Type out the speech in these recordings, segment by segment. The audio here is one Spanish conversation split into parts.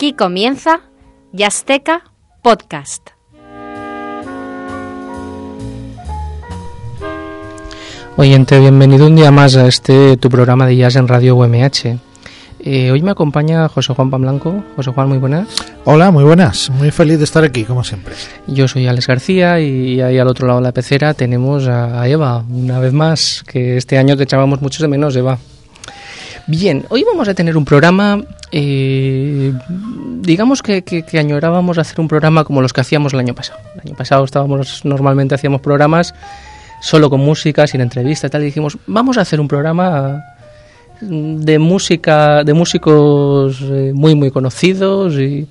Aquí comienza Yazteca Podcast. Oyente, bienvenido un día más a este tu programa de jazz en Radio UMH. Eh, hoy me acompaña José Juan Pamblanco. José Juan, muy buenas. Hola, muy buenas. Muy feliz de estar aquí, como siempre. Yo soy Alex García y ahí al otro lado de la pecera tenemos a Eva, una vez más, que este año te echábamos mucho de menos, Eva. Bien, hoy vamos a tener un programa, eh, digamos que, añorábamos hacer un programa como los que hacíamos el año pasado. El año pasado estábamos, normalmente hacíamos programas solo con música, sin entrevista y tal, y dijimos, vamos a hacer un programa de música, de músicos eh, muy muy conocidos y,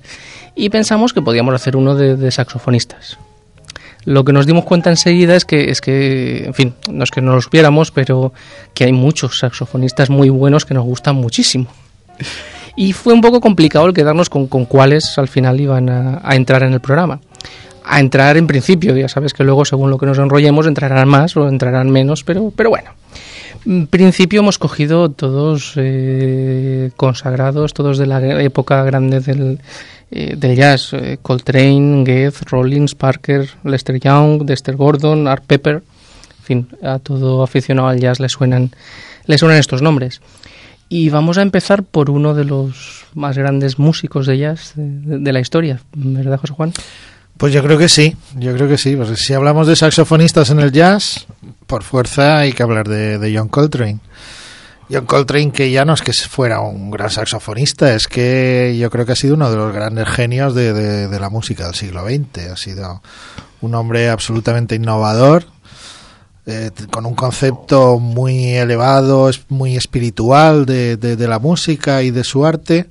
pensamos que podíamos hacer uno de, saxofonistas. Lo que nos dimos cuenta enseguida es que, es que, en fin, no es que no lo supiéramos, pero que hay muchos saxofonistas muy buenos que nos gustan muchísimo. Y fue un poco complicado el quedarnos con, con cuáles al final iban a, a entrar en el programa a entrar en principio. Ya sabes que luego, según lo que nos enrollemos, entrarán más o entrarán menos, pero, pero bueno. En principio hemos cogido todos eh, consagrados, todos de la época grande del, eh, jazz. Eh, Coltrane, Goethe, Rollins, Parker, Lester Young, Dexter Gordon, Art Pepper. En fin, a todo aficionado al jazz le suenan, le suenan estos nombres. Y vamos a empezar por uno de los más grandes músicos de jazz de, de la historia, ¿verdad, José Juan? Pues yo creo que sí, yo creo que sí. Pues si hablamos de saxofonistas en el jazz, por fuerza hay que hablar de, John Coltrane. John Coltrane, que ya no es que fuera un gran saxofonista, es que yo creo que ha sido uno de los grandes genios de la música del siglo XX. Ha sido un hombre absolutamente innovador, eh, con un concepto muy elevado, muy espiritual de, de la música y de su arte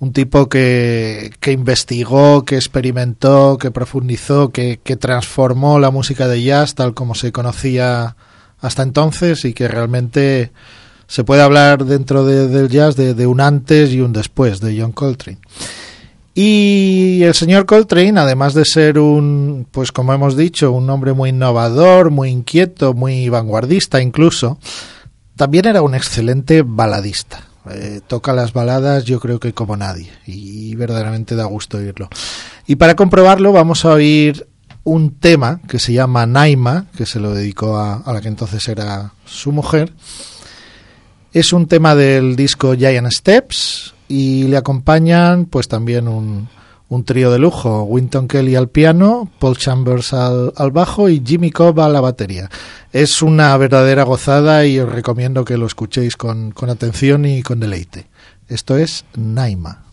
un tipo que, que, investigó, que experimentó, que profundizó, que, que, transformó la música de jazz tal como se conocía hasta entonces y que realmente se puede hablar dentro de, del jazz de, de, un antes y un después de John Coltrane. Y el señor Coltrane, además de ser un, pues como hemos dicho, un hombre muy innovador, muy inquieto, muy vanguardista incluso, también era un excelente baladista. Eh, toca las baladas yo creo que como nadie y verdaderamente da gusto oírlo. Y para comprobarlo vamos a oír un tema que se llama Naima, que se lo dedicó a, a la que entonces era su mujer. Es un tema del disco Giant Steps y le acompañan pues también un, un trío de lujo, Winton Kelly al piano, Paul Chambers al, al, bajo y Jimmy Cobb a la batería. Es una verdadera gozada y os recomiendo que lo escuchéis con, con atención y con deleite. Esto es Naima.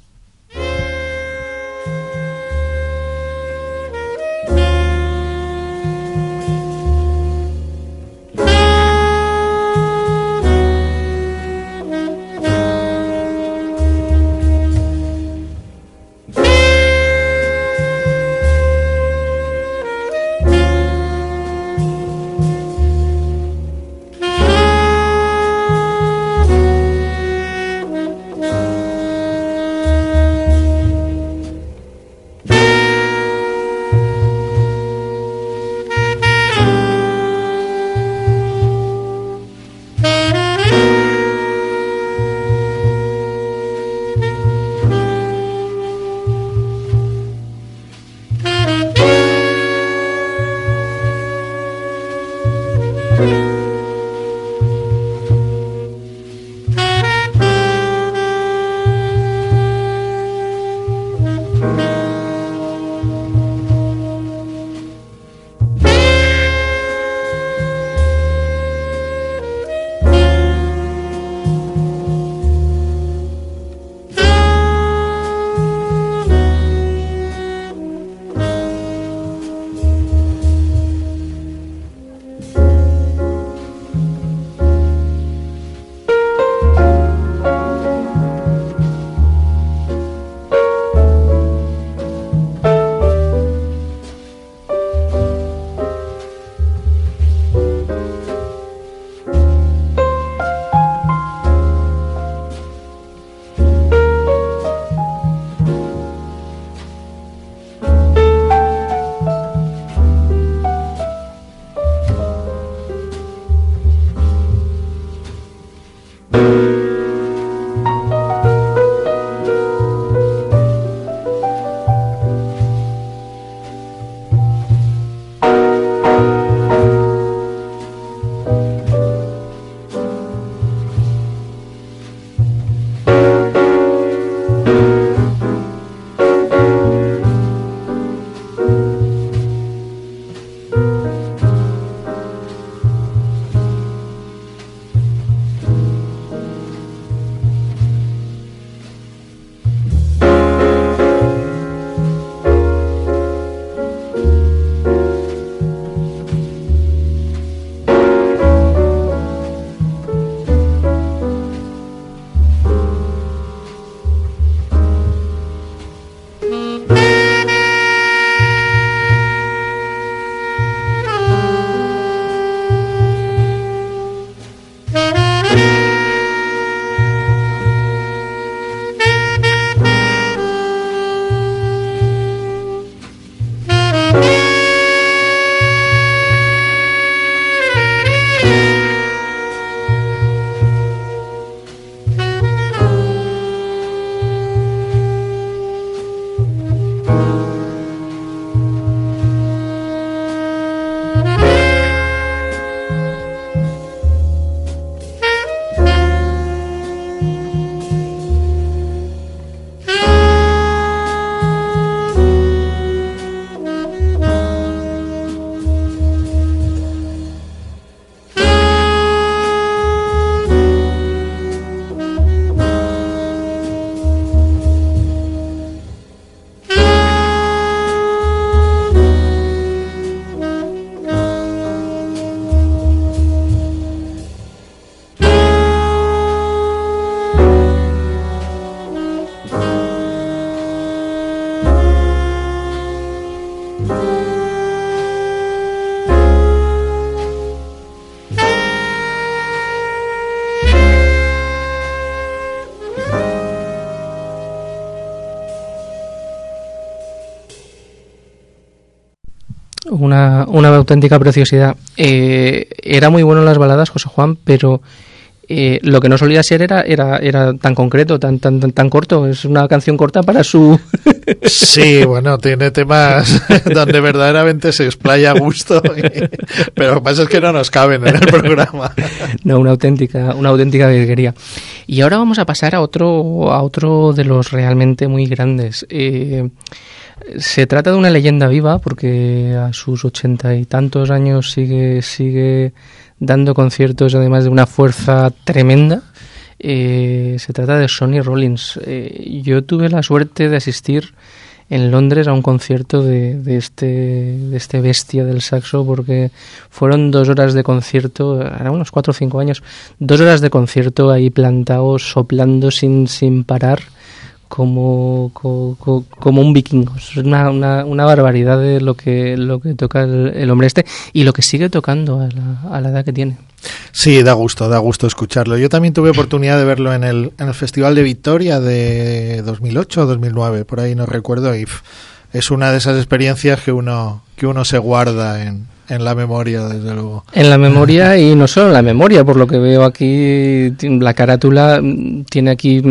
Auténtica preciosidad. Eh, era muy bueno en las baladas, José Juan, pero eh, lo que no solía ser era, era, era tan concreto, tan, tan, tan, corto. Es una canción corta para su. sí, bueno, tiene temas donde verdaderamente se explaya a gusto, pero lo que pasa es que no nos caben en el programa. no, una auténtica, una auténtica virguería. Y ahora vamos a pasar a otro, a otro de los realmente muy grandes. Eh, se trata de una leyenda viva porque a sus ochenta y tantos años sigue, sigue dando conciertos además de una fuerza tremenda. Eh, se trata de Sonny Rollins. Eh, yo tuve la suerte de asistir en Londres a un concierto de, de, este, de este bestia del saxo porque fueron dos horas de concierto, eran unos cuatro o cinco años, dos horas de concierto ahí plantados, soplando sin, sin parar como, como, un vikingo. Es una, una, barbaridad de lo que, lo que toca el, hombre este y lo que sigue tocando a la, a la, edad que tiene. Sí, da gusto, da gusto escucharlo. Yo también tuve oportunidad de verlo en el, en el Festival de Victoria de 2008 o 2009, por ahí no recuerdo, y es una de esas experiencias que uno, que uno se guarda en, en la memoria, desde luego. En la memoria y no solo en la memoria, por lo que veo aquí, la carátula tiene aquí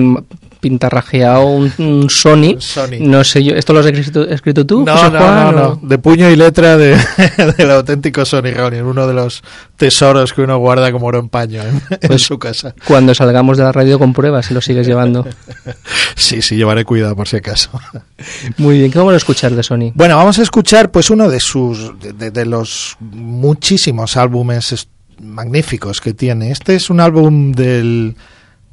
pintarrajeado un, un Sony. No sé yo, ¿esto lo has escrito, tú? No, no, no, de puño y letra de, del auténtico Sony Ronin, uno de los tesoros que uno guarda como oro en paño en, pues su casa. Cuando salgamos de la radio con pruebas, si lo sigues llevando. sí, sí, llevaré cuidado por si acaso. Muy bien, ¿qué vamos a escuchar de Sony? Bueno, vamos a escuchar pues uno de sus, de, de los muchísimos álbumes magníficos que tiene. Este es un álbum del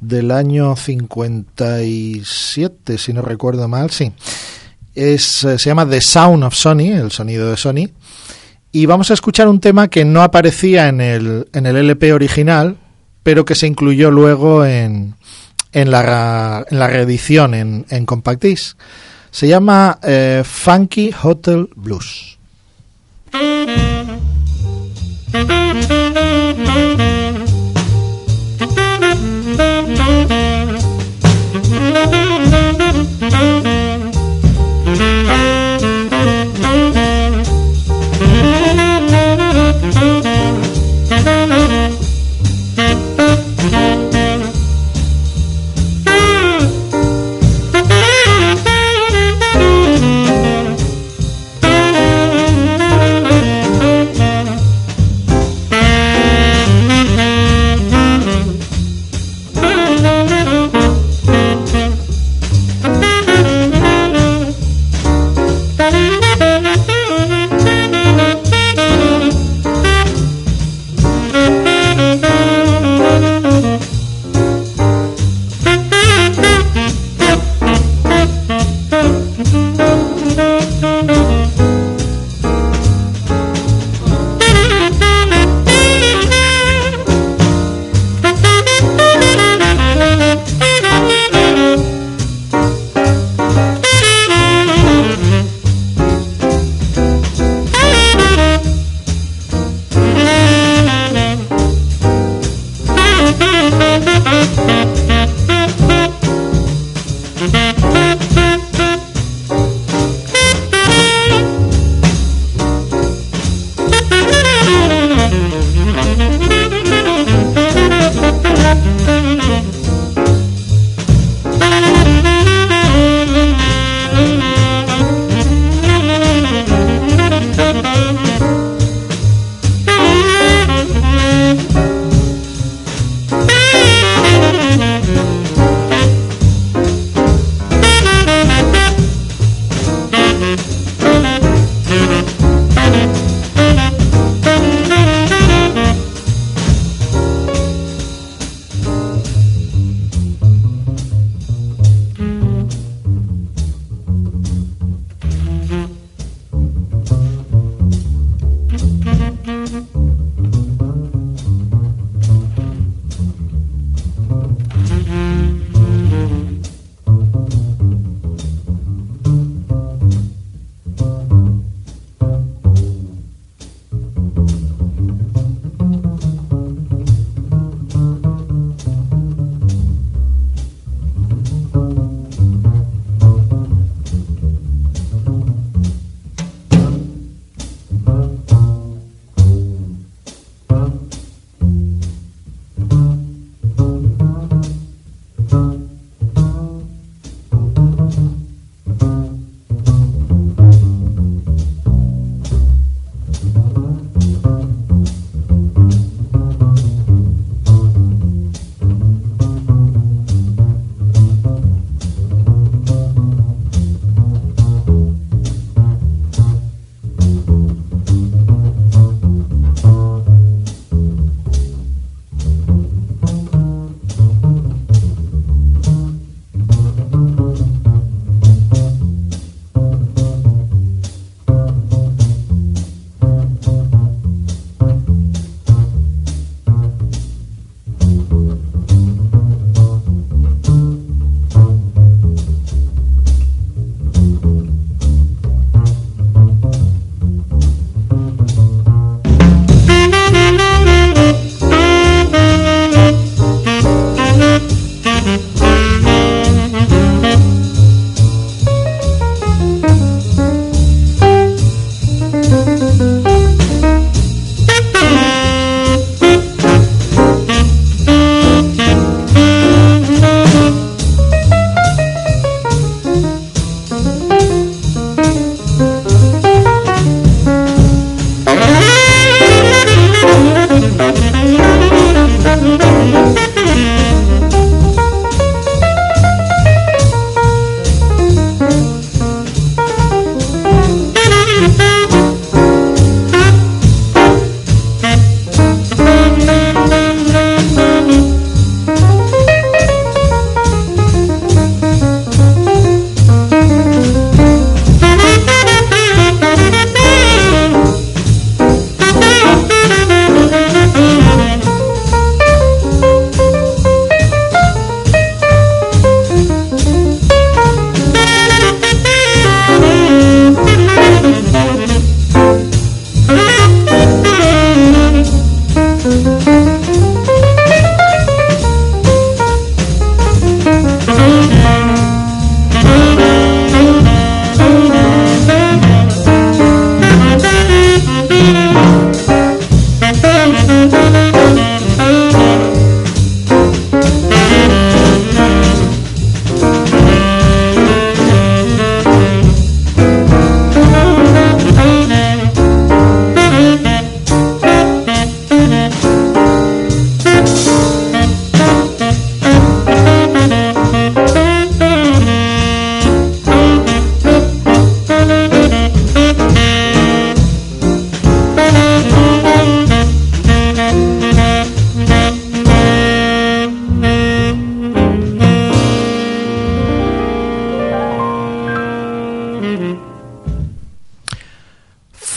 del año 57, si no recuerdo mal, sí. Es, eh, se llama The Sound of Sony, el sonido de Sony. Y vamos a escuchar un tema que no aparecía en el, en el LP original, pero que se incluyó luego en, en, la, en la reedición en, en Compact Disc. Se llama eh, Funky Hotel Blues.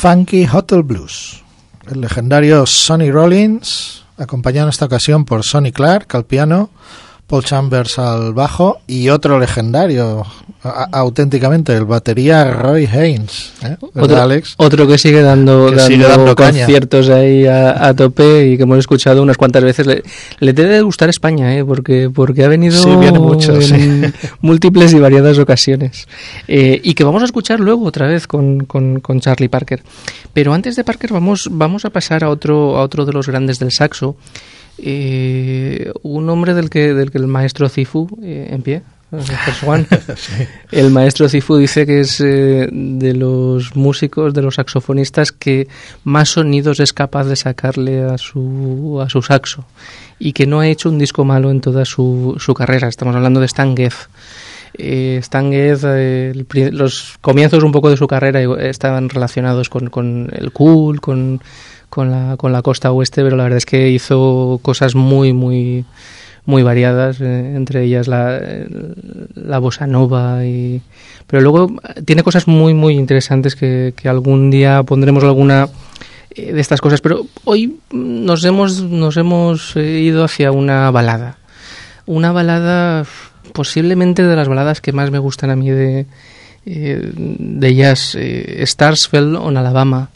Funky Hotel Blues. El legendario Sonny Rollins, acompañado en esta ocasión por Sonny Clark al piano, Paul Chambers al bajo y otro legendario, auténticamente, el batería Roy Haynes. ¿eh? Otro, Alex? otro que sigue dando, conciertos ahí a, tope y que hemos escuchado unas cuantas veces. Le, debe gustar España, ¿eh? porque, porque ha venido en múltiples y variadas ocasiones. Eh, y que vamos a escuchar luego otra vez con, con, con, Charlie Parker. Pero antes de Parker vamos, vamos a pasar a otro, a otro de los grandes del saxo eh, un hombre del que, del que el maestro Cifu, eh, en pie, el maestro Cifu dice que es eh, de los músicos, de los saxofonistas que más sonidos es capaz de sacarle a su, a su saxo y que no ha hecho un disco malo en toda su, su carrera. Estamos hablando de Stan Getz. Eh, Stan Getz, eh, los comienzos un poco de su carrera estaban relacionados con, con el cool, con con la, con la costa oeste, pero la verdad es que hizo cosas muy, muy, muy variadas, eh, entre ellas la, la bossa nova y pero luego tiene cosas muy muy interesantes que, que algún día pondremos alguna eh, de estas cosas, pero hoy nos hemos nos hemos eh, ido hacia una balada. Una balada posiblemente de las baladas que más me gustan a mí de de ellas Starsfeld on Alabama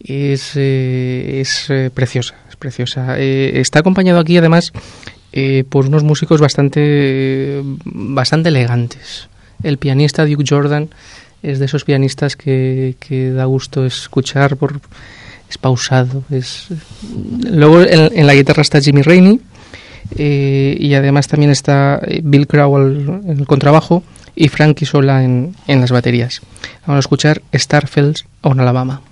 es, eh, es eh, preciosa, es preciosa. Eh, está acompañado aquí además por unos músicos bastante, bastante elegantes. El pianista Duke Jordan es de esos pianistas que, que da gusto escuchar por es pausado es luego en, la guitarra está Jimmy Rainey y además también está Bill Crowell en el contrabajo y Frankie Sola en, en las baterías vamos a escuchar Starfields on Alabama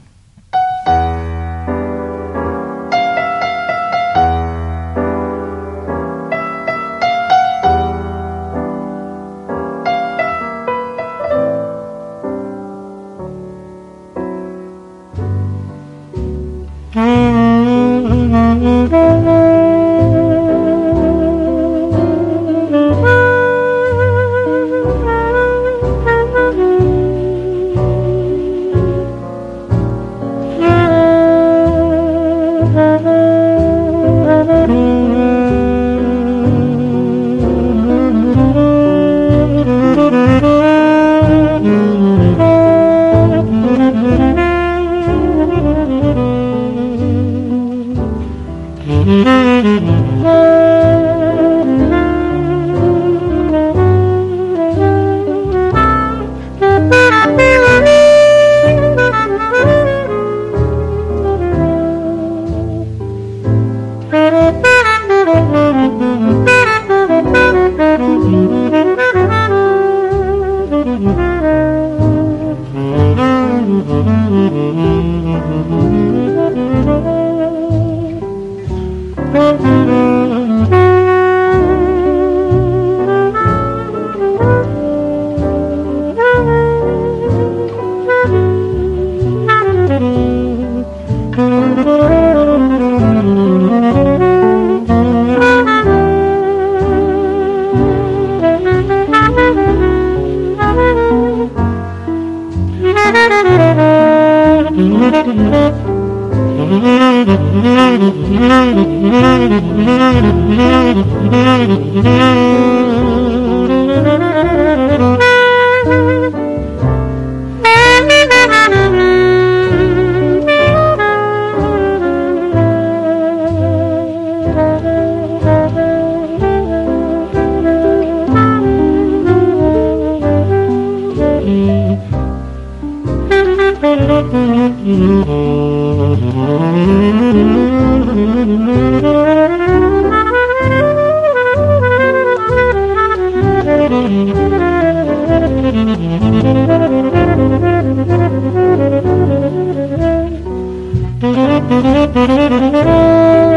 Thank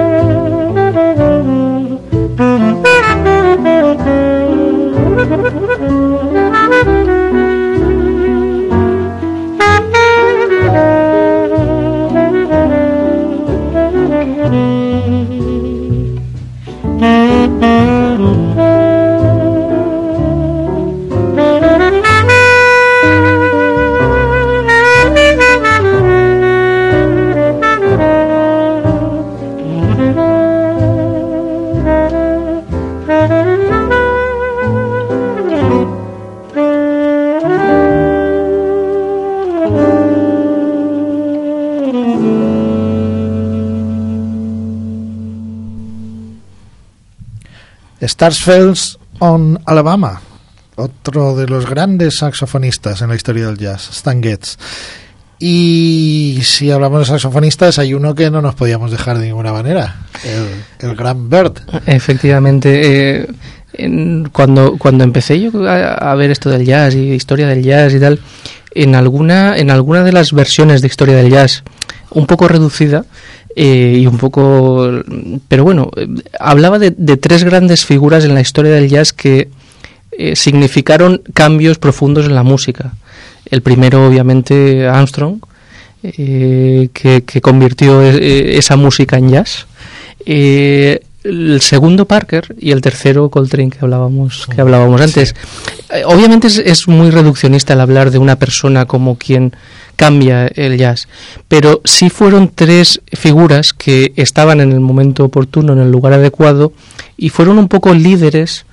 you. Starsfelds on Alabama, otro de los grandes saxofonistas en la historia del jazz, Stan Getz. Y si hablamos de saxofonistas, hay uno que no nos podíamos dejar de ninguna manera, el, gran Bird. Efectivamente, eh, cuando, cuando empecé yo a, ver esto del jazz y historia del jazz y tal, en alguna, en alguna de las versiones de historia del jazz, un poco reducida, eh, y un poco... Pero bueno, hablaba de, tres grandes figuras en la historia del jazz que eh, significaron cambios profundos en la música. El primero, obviamente, Armstrong, eh, que, convirtió esa música en jazz. El segundo Parker y el tercero Coltrane que hablábamos que hablábamos antes. Obviamente es, es, muy reduccionista el hablar de una persona como quien cambia el jazz. Pero sí fueron tres figuras que estaban en el momento oportuno, en el lugar adecuado, y fueron un poco líderes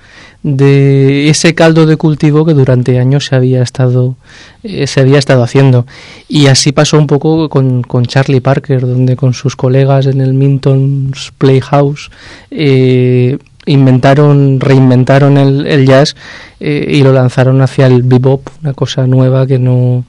de ese caldo de cultivo que durante años se había estado eh, se había estado haciendo. Y así pasó un poco con, con, Charlie Parker donde con sus colegas en el Minton's Playhouse eh, inventaron reinventaron el, el jazz eh, y lo lanzaron hacia el bebop una cosa nueva que no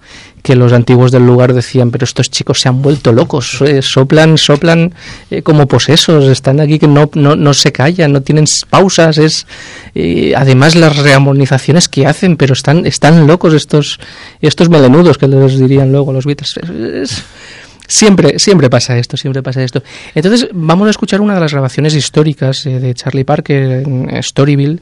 que los antiguos del lugar decían, pero estos chicos se han vuelto locos, eh, soplan, soplan eh, como posesos, están aquí que no, no, no se callan, no tienen pausas, es eh, además las rearmonizaciones que hacen, pero están, están locos estos, estos melenudos que les dirían luego los Beatles. Siempre, siempre pasa esto, siempre pasa esto. Entonces, vamos a escuchar una de las grabaciones históricas de Charlie Parker en Storyville,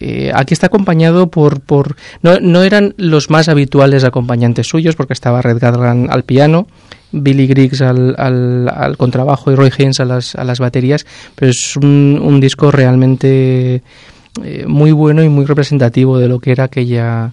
eh, aquí está acompañado por... por no, no, eran los más habituales acompañantes suyos, porque estaba Red Garland al piano, Billy Griggs al, al, contrabajo y Roy Haynes a las, a las baterías, pero es un, un disco realmente eh, muy bueno y muy representativo de lo que era aquella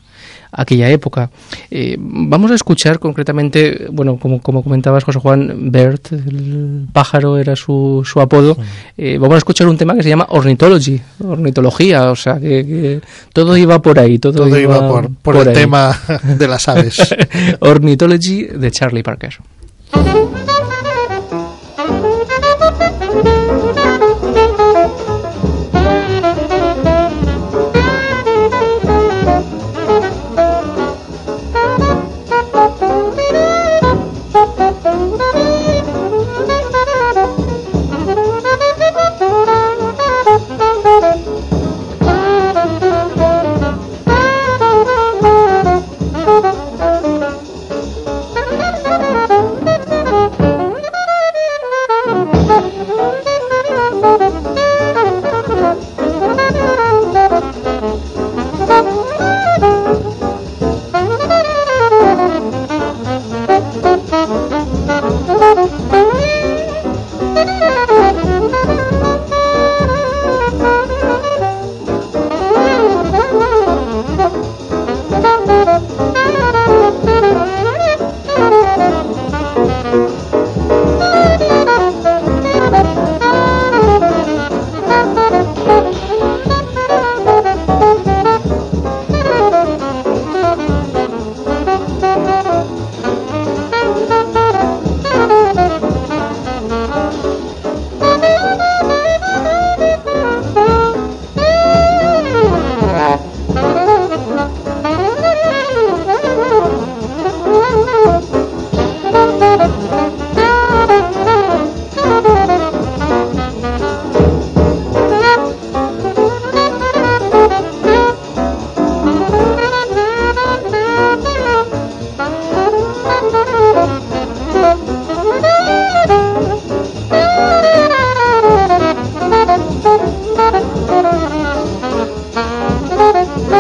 aquella época. Eh, vamos a escuchar concretamente, bueno, como, como comentabas, José Juan, Bert, el pájaro era su, su apodo. Eh, vamos a escuchar un tema que se llama Ornithology, ornitología, o sea, que, todo iba por ahí. Todo, iba, por, por, el tema de las aves. Ornithology de Charlie Parker.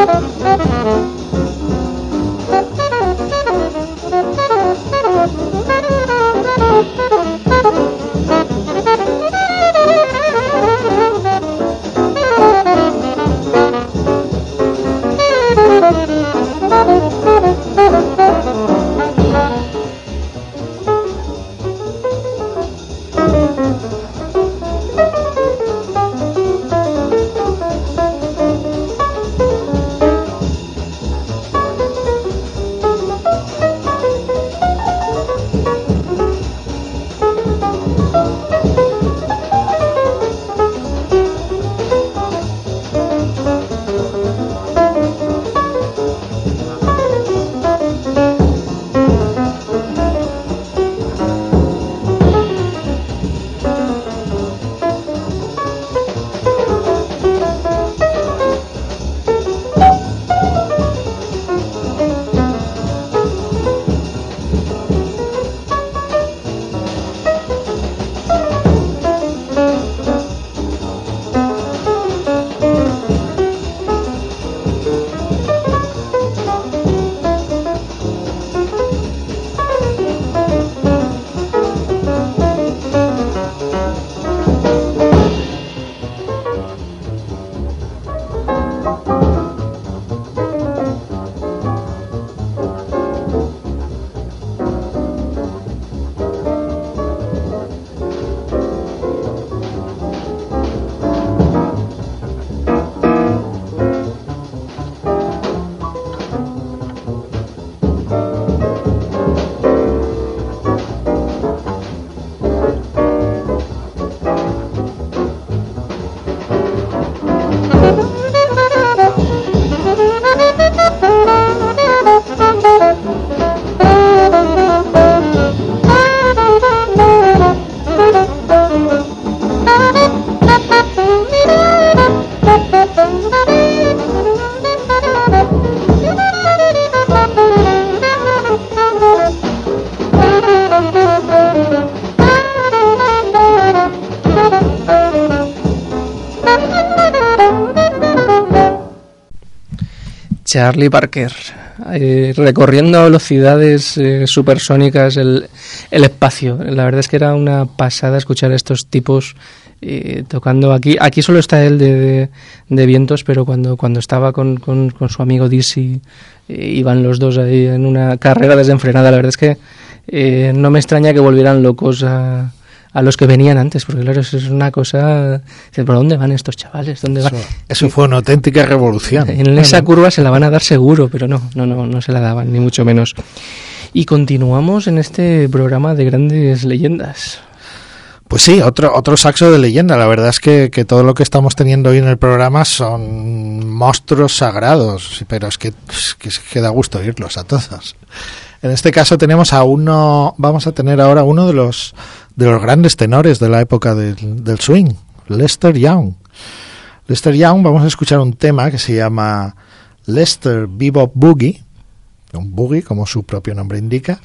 Oh, Charlie Parker, eh, recorriendo a velocidades eh, supersónicas el, el, espacio. La verdad es que era una pasada escuchar a estos tipos eh, tocando aquí. Aquí solo está él de, de, vientos, pero cuando, cuando estaba con, con, con su amigo Dizzy, iban los dos ahí en una carrera desenfrenada. La verdad es que no me extraña que volvieran locos a a los que venían antes, porque claro, eso es una cosa... ¿Por dónde van estos chavales? ¿Dónde van? Eso, fue una auténtica revolución. En esa curva se la van a dar seguro, pero no, no, no, no se la daban, ni mucho menos. Y continuamos en este programa de grandes leyendas. Pues sí, otro, otro saxo de leyenda. La verdad es que, que, todo lo que estamos teniendo hoy en el programa son monstruos sagrados, pero es que, que, que da gusto oírlos a todos. En este caso tenemos a uno, vamos a tener ahora uno de los de los grandes tenores de la época del, del swing, Lester Young. Lester Young, vamos a escuchar un tema que se llama Lester Bebop Boogie, un boogie como su propio nombre indica,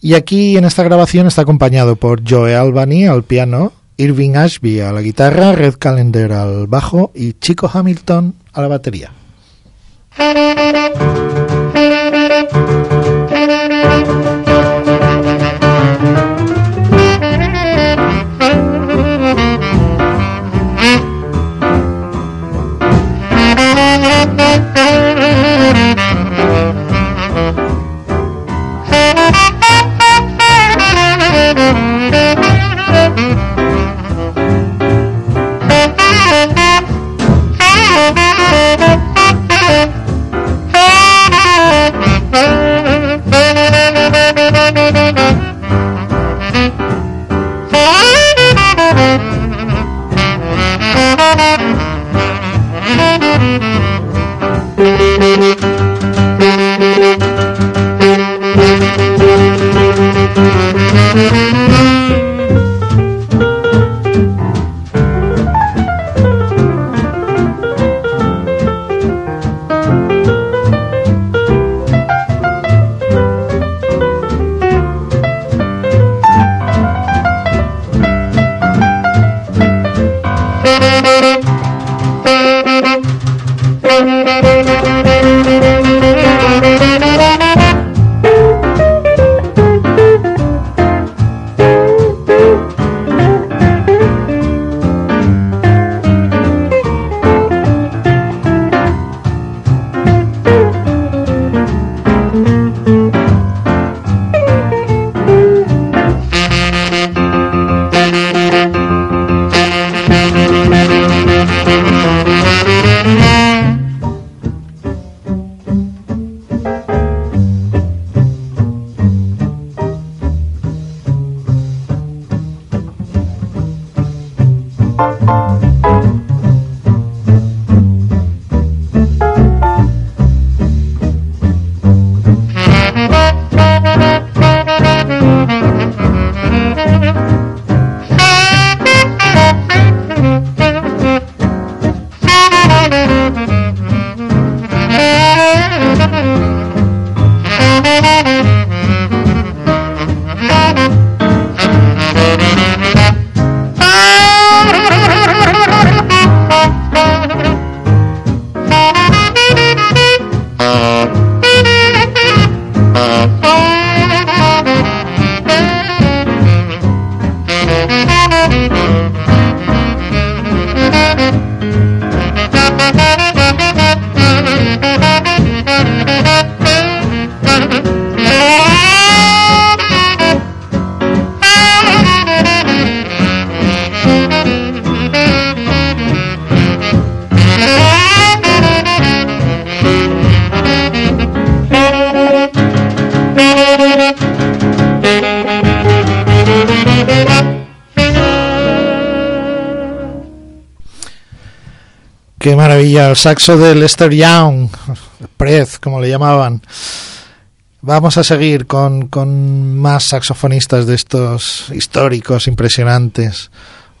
y aquí en esta grabación está acompañado por Joe Albany al piano, Irving Ashby a la guitarra, Red Calendar al bajo y Chico Hamilton a la batería. Maravilla, el saxo de Lester Young, Prez, como le llamaban. Vamos a seguir con, con más saxofonistas de estos históricos, impresionantes.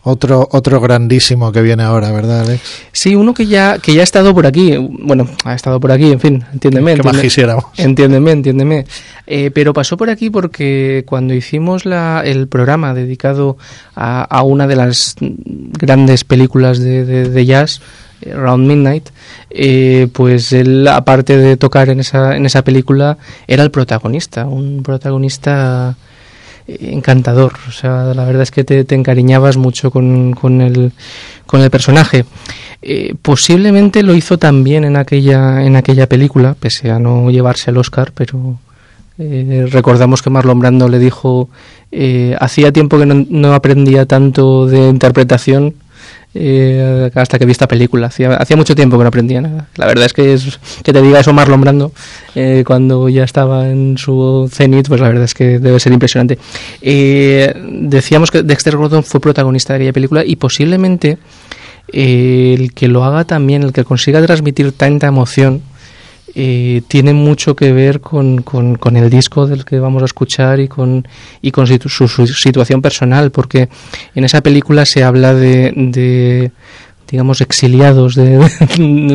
Otro, otro grandísimo que viene ahora, ¿verdad, Alex? Sí, uno que ya, que ya ha estado por aquí. Bueno, ha estado por aquí, en fin, entiéndeme. Que más quisiéramos. Entiéndeme, entiéndeme. Eh, pero pasó por aquí porque cuando hicimos la, el programa dedicado a, a una de las grandes películas de, de, de jazz, eh, Round Midnight, eh, pues él, aparte de tocar en esa, en esa película, era el protagonista, un protagonista encantador. O sea, la verdad es que te, encariñabas mucho con, con, el, con el personaje. Eh, posiblemente lo hizo también en aquella, en aquella película, pese a no llevarse el Oscar, pero eh, recordamos que Marlon Brando le dijo, eh, hacía tiempo que no, no aprendía tanto de interpretación eh, hasta que vi esta película. Hacía, mucho tiempo que no aprendía nada. La verdad es que que te diga eso Marlon Brando eh, cuando ya estaba en su cenit, pues la verdad es que debe ser impresionante. Eh, decíamos que Dexter Gordon fue protagonista de aquella película y posiblemente eh, el que lo haga también, el que consiga transmitir tanta emoción, eh, tiene mucho que ver con, con, con, el disco del que vamos a escuchar y con, y con su, su, situación personal, porque en esa película se habla de, de digamos, exiliados, de,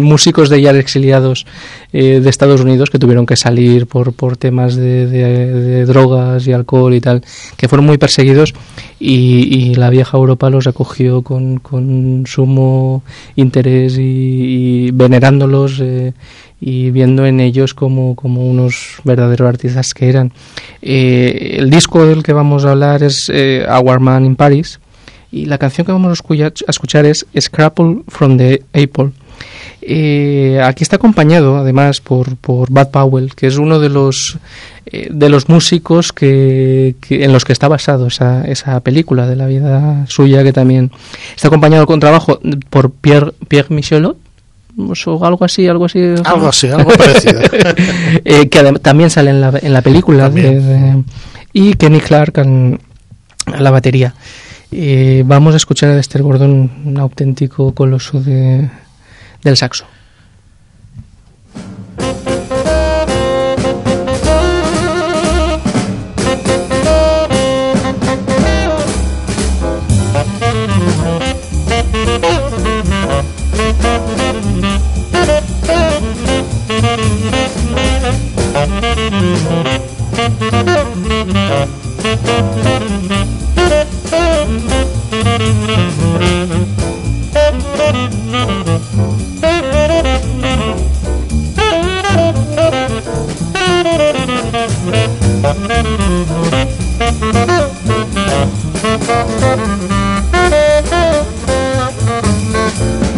músicos de jazz exiliados eh, de Estados Unidos que tuvieron que salir por, por temas de, de, drogas y alcohol y tal, que fueron muy perseguidos y, la vieja Europa los acogió con, con sumo interés y, venerándolos eh, y viendo en ellos como, como unos verdaderos artistas que eran. Eh, el disco del que vamos a hablar es Our Man in Paris y la canción que vamos a escuchar es Scrapple from the Apple. Eh, aquí está acompañado además por, por Bud Powell, que es uno de los eh, de los músicos que, que, en los que está basado esa, esa película de la vida suya, que también está acompañado con trabajo por Pierre, Pierre Michelot, o algo así, algo así. Algo así, algo parecido. eh, que también sale en la, en la película. De, de, y Kenny Clark en, en la batería. Eh, vamos a escuchar a Esther Gordon, un auténtico coloso del saxo. Thank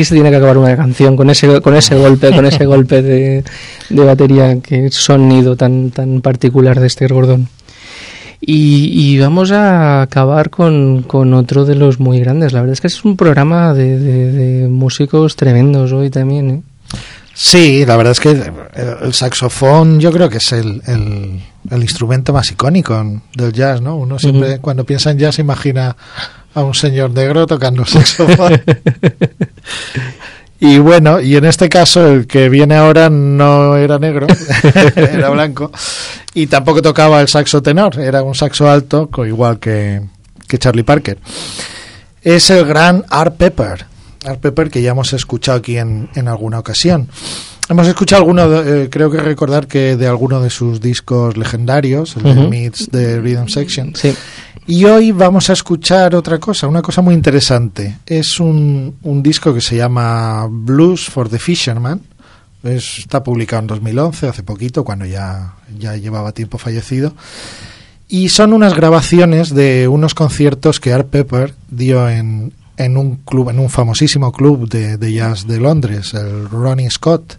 así se tiene que acabar una canción, con ese, con ese golpe, con ese golpe de, de batería, que sonido tan, tan particular de este Gordon. Y, vamos a acabar con, con, otro de los muy grandes. La verdad es que es un programa de, de, músicos tremendos hoy también. ¿eh? Sí, la verdad es que el, saxofón yo creo que es el, el, instrumento más icónico del jazz, ¿no? Uno siempre cuando piensa en jazz imagina a un señor negro tocando saxofón. y bueno, y en este caso el que viene ahora no era negro, era blanco, y tampoco tocaba el saxo tenor, era un saxo alto, igual que, que Charlie Parker. Es el gran Art Pepper Art Pepper que ya hemos escuchado aquí en, en alguna ocasión. Hemos escuchado alguno, eh, creo que recordar que de alguno de sus discos legendarios, el de Meets de Rhythm Section. Sí. Y hoy vamos a escuchar otra cosa, una cosa muy interesante. Es un, un disco que se llama Blues for the Fisherman. está publicado en 2011, hace poquito, cuando ya, ya llevaba tiempo fallecido. Y son unas grabaciones de unos conciertos que Art Pepper dio en, en un club, en un famosísimo club de, jazz de Londres, el Ronnie Scott.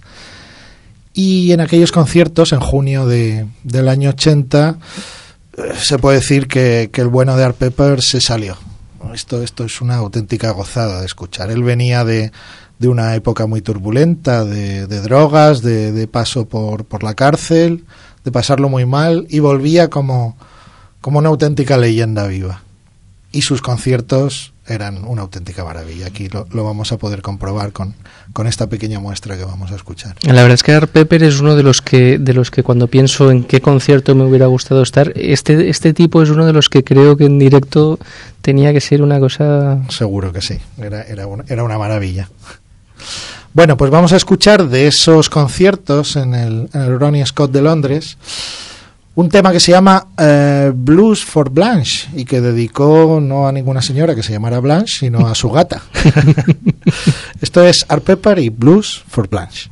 Y en aquellos conciertos, en junio de, del año 80, eh, se puede decir que, el bueno de Art Pepper se salió. Esto, esto es una auténtica gozada de escuchar. Él venía de, de una época muy turbulenta, de, de drogas, de, de, paso por, por la cárcel, de pasarlo muy mal, y volvía como, como una auténtica leyenda viva. Y sus conciertos eran una auténtica maravilla. Aquí lo, vamos a poder comprobar con, con, esta pequeña muestra que vamos a escuchar. La verdad es que Art Pepper es uno de los que de los que cuando pienso en qué concierto me hubiera gustado estar, este este tipo es uno de los que creo que en directo tenía que ser una cosa. Seguro que sí. Era era una, era una maravilla. Bueno, pues vamos a escuchar de esos conciertos en el, en el Ronnie Scott de Londres un tema que se llama eh, Blues for Blanche y que dedicó no a ninguna señora que se llamara Blanche, sino a su gata. Esto es Art Pepper y Blues for Blanche.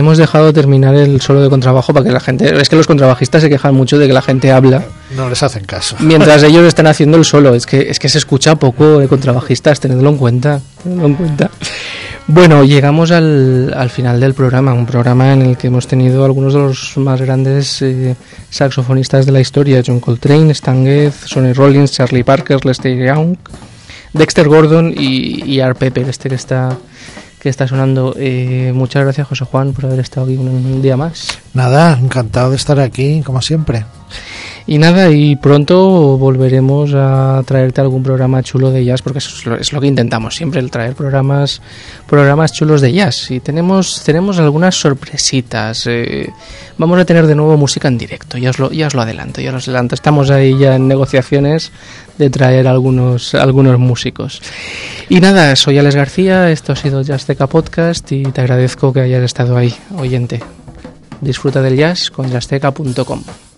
Hemos dejado terminar el solo de contrabajo para que la gente. Es que los contrabajistas se quejan mucho de que la gente habla. No les hacen caso. Mientras ellos están haciendo el solo. Es que, es que se escucha poco de contrabajistas, tenedlo en cuenta. Tenedlo en cuenta. Bueno, llegamos al, al, final del programa, un programa en el que hemos tenido algunos de los más grandes eh, saxofonistas de la historia, John Coltrane, Stan Getz, Sonny Rollins, Charlie Parker, Lester Young, Dexter Gordon y, y Art Pepper, este que está que está sonando. Eh, muchas gracias, José Juan, por haber estado aquí un, un día más. Nada, encantado de estar aquí, como siempre. Y nada, y pronto volveremos a traerte algún programa chulo de jazz, porque eso es lo, que intentamos siempre, el traer programas, programas chulos de jazz. Y tenemos, tenemos algunas sorpresitas. Eh, vamos a tener de nuevo música en directo, ya os lo, ya os lo adelanto, ya os adelanto. Estamos ahí ya en negociaciones de traer algunos, algunos músicos. Y nada, soy Alex García, esto ha sido Jazzteca Podcast y te agradezco que hayas estado ahí, oyente. Disfruta del jazz con jazzteca.com.